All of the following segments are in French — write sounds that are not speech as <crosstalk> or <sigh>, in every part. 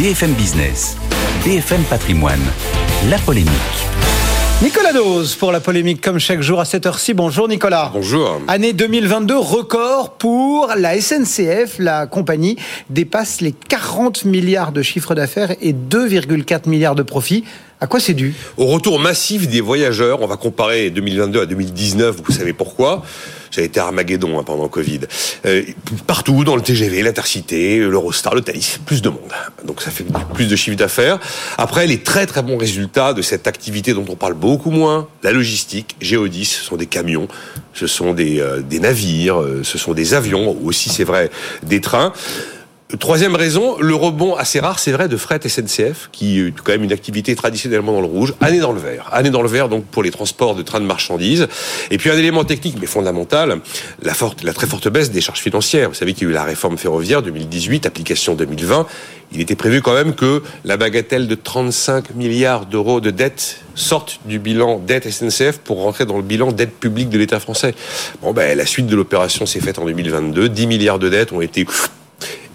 BFM Business, BFM Patrimoine, la polémique. Nicolas Dose pour la polémique comme chaque jour à cette heure-ci. Bonjour Nicolas. Bonjour. Année 2022, record pour la SNCF. La compagnie dépasse les 40 milliards de chiffre d'affaires et 2,4 milliards de profits. À quoi c'est dû Au retour massif des voyageurs, on va comparer 2022 à 2019, vous savez pourquoi ça a été Armageddon hein, pendant Covid. Euh, partout, dans le TGV, l'Intercité, l'Eurostar, le Thalys, plus de monde. Donc ça fait plus de chiffre d'affaires. Après, les très très bons résultats de cette activité dont on parle beaucoup moins, la logistique, Géodis, ce sont des camions, ce sont des, euh, navires, euh, ce sont des avions, aussi c'est vrai, des trains. Troisième raison, le rebond assez rare, c'est vrai, de fret SNCF, qui est quand même une activité traditionnellement dans le rouge, année dans le vert. Année dans le vert, donc, pour les transports de trains de marchandises. Et puis, un élément technique, mais fondamental, la, forte, la très forte baisse des charges financières. Vous savez qu'il y a eu la réforme ferroviaire 2018, application 2020. Il était prévu quand même que la bagatelle de 35 milliards d'euros de dette sorte du bilan dette SNCF pour rentrer dans le bilan dette publique de l'État français. Bon, ben, la suite de l'opération s'est faite en 2022. 10 milliards de dettes ont été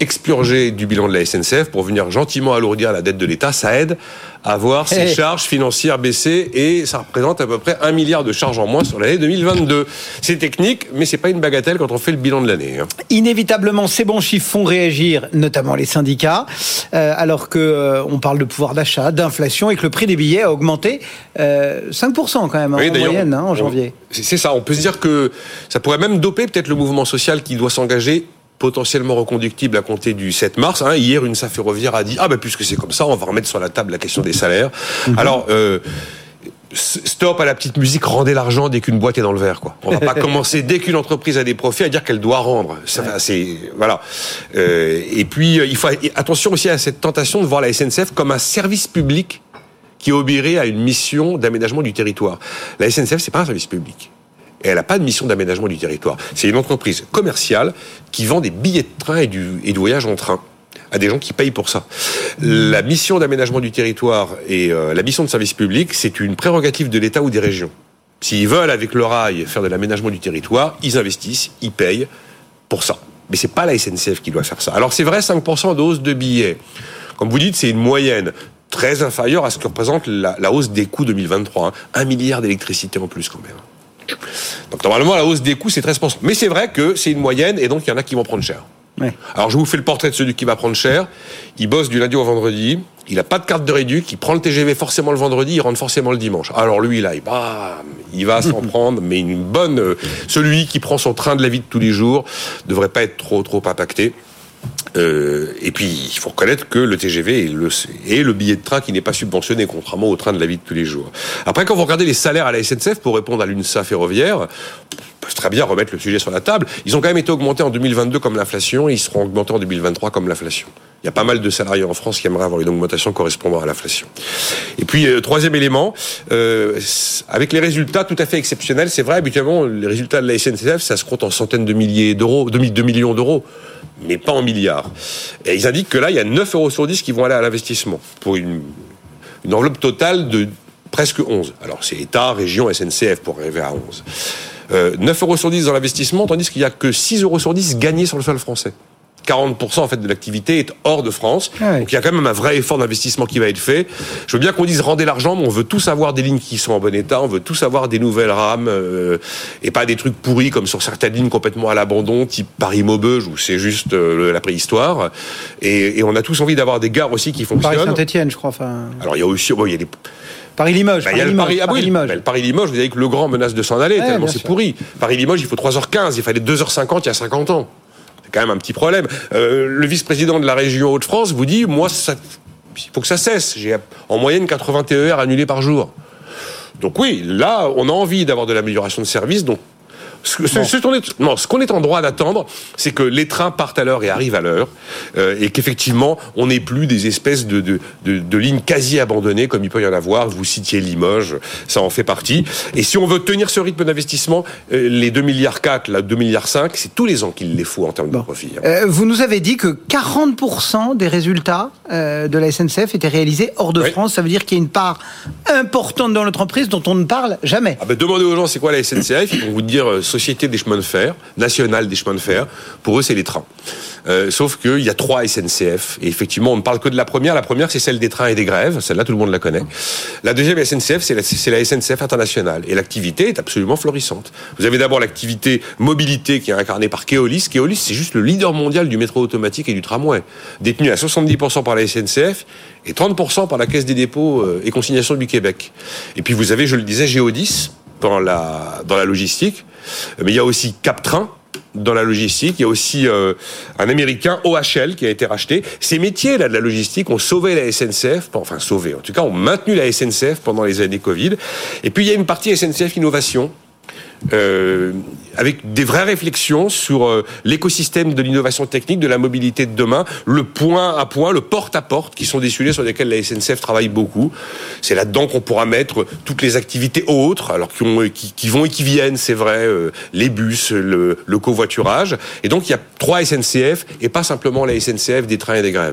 expurgé du bilan de la SNCF pour venir gentiment alourdir la dette de l'État, ça aide à voir <laughs> ses charges financières baisser et ça représente à peu près un milliard de charges en moins sur l'année 2022. C'est technique, mais c'est pas une bagatelle quand on fait le bilan de l'année. Hein. Inévitablement, ces bons chiffres font réagir, notamment les syndicats, euh, alors que euh, on parle de pouvoir d'achat, d'inflation et que le prix des billets a augmenté euh, 5% quand même en moyenne hein, en janvier. C'est ça. On peut se dire que ça pourrait même doper peut-être le mouvement social qui doit s'engager potentiellement reconductible à compter du 7 mars. Hein. Hier, une ferroviaire a dit ah ben puisque c'est comme ça, on va remettre sur la table la question des salaires. Mhm. Alors euh, stop à la petite musique, rendez l'argent dès qu'une boîte est dans le verre. Quoi. On va pas <laughs> commencer dès qu'une entreprise a des profits à dire qu'elle doit rendre. C'est voilà. Euh, et puis euh, il faut attention aussi à cette tentation de voir la SNCF comme un service public qui obéirait à une mission d'aménagement du territoire. La SNCF c'est pas un service public elle n'a pas de mission d'aménagement du territoire. C'est une entreprise commerciale qui vend des billets de train et du, et voyage en train à des gens qui payent pour ça. La mission d'aménagement du territoire et euh, la mission de service public, c'est une prérogative de l'État ou des régions. S'ils veulent, avec le rail, faire de l'aménagement du territoire, ils investissent, ils payent pour ça. Mais c'est pas la SNCF qui doit faire ça. Alors c'est vrai, 5% de hausse de billets. Comme vous dites, c'est une moyenne très inférieure à ce que représente la, hausse des coûts 2023. Hein. Un milliard d'électricité en plus quand même. Donc normalement, la hausse des coûts, c'est 13%. Mais c'est vrai que c'est une moyenne et donc il y en a qui vont prendre cher. Alors je vous fais le portrait de celui qui va prendre cher. Il bosse du lundi au vendredi. Il n'a pas de carte de réduc. Il prend le TGV forcément le vendredi. Il rentre forcément le dimanche. Alors lui, là, il, il va s'en <laughs> prendre. Mais une bonne. Euh, celui qui prend son train de la vie de tous les jours devrait pas être trop trop impacté. Euh, et puis, il faut reconnaître que le TGV est le, billet de train qui n'est pas subventionné, contrairement au train de la vie de tous les jours. Après, quand vous regardez les salaires à la SNCF, pour répondre à l'UNSA ferroviaire, on très bien remettre le sujet sur la table. Ils ont quand même été augmentés en 2022 comme l'inflation, ils seront augmentés en 2023 comme l'inflation. Il y a pas mal de salariés en France qui aimeraient avoir une augmentation correspondant à l'inflation. Et puis, euh, troisième élément, euh, avec les résultats tout à fait exceptionnels, c'est vrai, habituellement, les résultats de la SNCF, ça se compte en centaines de milliers d'euros, de millions d'euros mais pas en milliards. Et ils indiquent que là, il y a 9 euros sur 10 qui vont aller à l'investissement, pour une, enveloppe totale de presque 11. Alors c'est État, région, SNCF pour arriver à 11. Euh, 9 euros sur 10 dans l'investissement, tandis qu'il n'y a que 6 euros sur 10 gagnés sur le sol français. 40% en fait de l'activité est hors de France. Ah Donc il y a quand même un vrai effort d'investissement qui va être fait. Je veux bien qu'on dise rendez l'argent, mais on veut tous avoir des lignes qui sont en bon état, on veut tous avoir des nouvelles rames euh, et pas des trucs pourris comme sur certaines lignes complètement à l'abandon, type Paris-Maubeuge où c'est juste euh, la préhistoire. Et, et, on a tous envie d'avoir des gares aussi qui fonctionnent. Paris-Saint-Etienne, je crois. Alors il y a aussi, bon, il y a des Paris-Limoges. Bah, Paris, ah Paris, Paris-Limoges, vous savez que le grand menace de s'en aller, tellement c'est pourri. Paris-Limoges, il faut 3h15, il fallait 2h50 il y a 50 ans quand même un petit problème. Euh, le vice-président de la région Hauts-de-France vous dit, moi, il faut que ça cesse. J'ai en moyenne 80 TER annulés par jour. Donc oui, là, on a envie d'avoir de l'amélioration de service. Ce, qu'on est, en droit d'attendre, c'est que les trains partent à l'heure et arrivent à l'heure, euh, et qu'effectivement, on n'ait plus des espèces de, de, lignes quasi abandonnées, comme il peut y en avoir. Vous citiez Limoges, ça en fait partie. Et si on veut tenir ce rythme d'investissement, euh, les 2 milliards 4, là, 2 milliards 5, c'est tous les ans qu'il les faut en termes de profit. Hein. Euh, vous nous avez dit que 40% des résultats de la SNCF étaient réalisés hors de France. Ça veut dire qu'il y a une part importante dans l'entreprise dont on ne parle jamais. Ah ben, demandez aux gens c'est quoi la SNCF, ils vont vous dire société des chemins de fer, nationale des chemins de fer. Pour eux, c'est les trains. Euh, sauf qu'il y a trois SNCF. Et effectivement, on ne parle que de la première. La première, c'est celle des trains et des grèves. Celle-là, tout le monde la connaît. La deuxième SNCF, c'est la, la, SNCF internationale. Et l'activité est absolument florissante. Vous avez d'abord l'activité mobilité qui est incarnée par Keolis. Keolis, c'est juste le leader mondial du métro automatique et du tramway. Détenu à 70% par la SNCF et 30% par la Caisse des dépôts euh, et consignations du Québec. Et puis vous avez, je le disais, Géodis dans la, dans la logistique. Mais il y a aussi Captrain dans la logistique. Il y a aussi euh, un américain, OHL, qui a été racheté. Ces métiers-là de la logistique ont sauvé la SNCF, enfin sauvé, en tout cas ont maintenu la SNCF pendant les années Covid. Et puis il y a une partie SNCF Innovation euh, avec des vraies réflexions sur euh, l'écosystème de l'innovation technique, de la mobilité de demain, le point à point, le porte à porte, qui sont des sujets sur lesquels la SNCF travaille beaucoup. C'est là-dedans qu'on pourra mettre toutes les activités autres, alors qui, ont, qui, vont et qui viennent, c'est vrai, euh, les bus, le, le covoiturage. Et donc il y a trois SNCF et pas simplement la SNCF des trains et des grèves.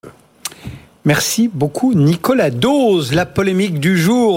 Merci beaucoup Nicolas Dose, la polémique du jour.